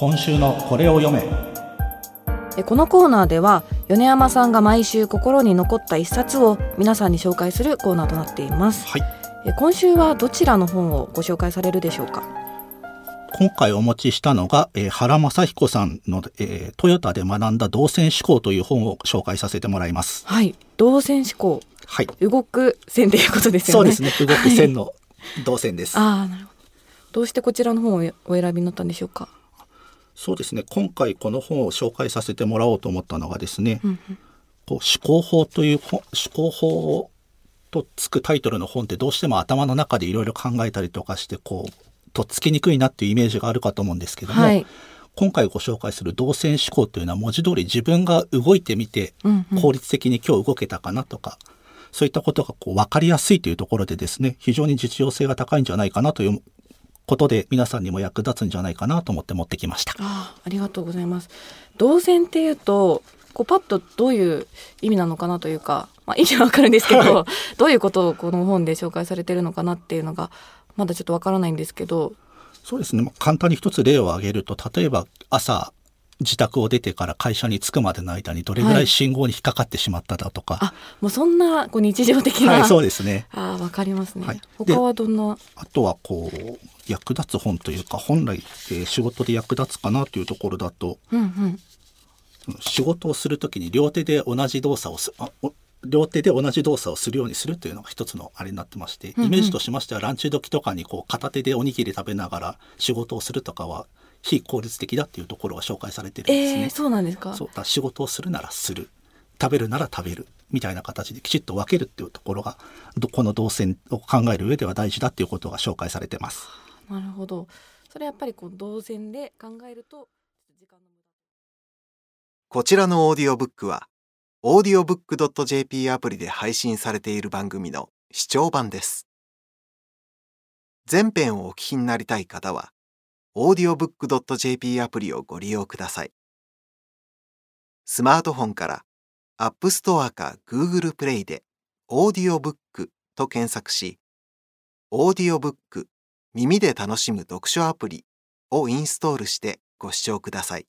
今週のこれを読め。えこのコーナーでは米山さんが毎週心に残った一冊を皆さんに紹介するコーナーとなっています。はい。え今週はどちらの本をご紹介されるでしょうか？今回お持ちしたのが、えー原正彦さんの、えートヨタで学んだ動線思考という本を紹介させてもらいます。はい。動線思考。はい。動く線ということですよね。そうですね。動く線の動線です。ああなるほど。どうしてこちらの本をお選びになったんでしょうか？そうですね。今回この本を紹介させてもらおうと思ったのがですね、うんうん。こう思考法という本思考法とつくタイトルの本ってどうしても頭の中でいろいろ考えたりとかしてこうとっつきにくいなっていうイメージがあるかと思うんですけども、はい。今回ご紹介する動線思考というのは文字通り自分が動いてみてうんうん。効率的に今日動けたかなとか、そういったことがこう分かりやすいというところでですね非常に実用性が高いんじゃないかなということで皆さんにも役立つんじゃないかなと思って持ってきました。ああありがとうございます。動線っていうとこうパッとどういう意味なのかなというか、まあ、意味はわかるんですけど、は どういうことをこの本で紹介されてるのかなっていうのがまだちょっとわからないんですけど。そうですね。まあ簡単に一つ例を挙げると例えば朝自宅を出てから会社に着くまでの間にどれぐらはい。い信号に引っかかってしまっただとか、あもうそんなこう日常的な、はい、そうですね。ああわかりますね、はい。他はどんな？あとはこう役立つ本というか本来、えー仕事で役立つかなというところだとうんうん。仕事をするときに両手で同じ動作をす両手で同じ動作をするようにするというのが一つのあれになってまして、イメージとしましてはランチ時とかにこう片手でおにぎり食べながら仕事をするとかは非効率的だっていうところが紹介されてるんですね。えー、そうなんですか？そうだ仕事をするならする。食べるなら食べる。みたいな形できちっと分けるっていうところがどこの動線を考える上では大事だっていうことが紹介されてます。なるほどそれやっぱりこう動線で考えると時間の無駄こちらのオーディオブックは、audiobook.jp アプリで配信されている番組の視聴版です。全編をお聞きになりたい方は、audiobook.jp アプリをご利用ください。スマートフォンから App Store か Google Play で audiobook と検索し、audiobook 耳で楽しむ読書アプリをインストールしてご視聴ください。